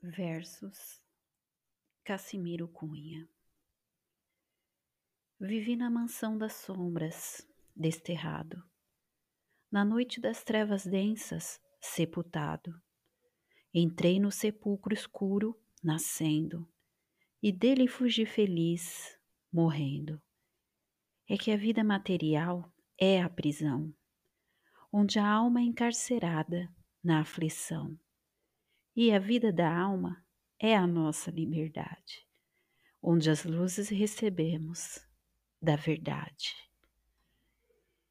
Versos Cassimiro Cunha Vivi na mansão das sombras, desterrado, na noite das trevas densas, sepultado. Entrei no sepulcro escuro, nascendo, e dele fugi feliz, morrendo. É que a vida material é a prisão, onde a alma é encarcerada na aflição e a vida da alma é a nossa liberdade, onde as luzes recebemos da verdade.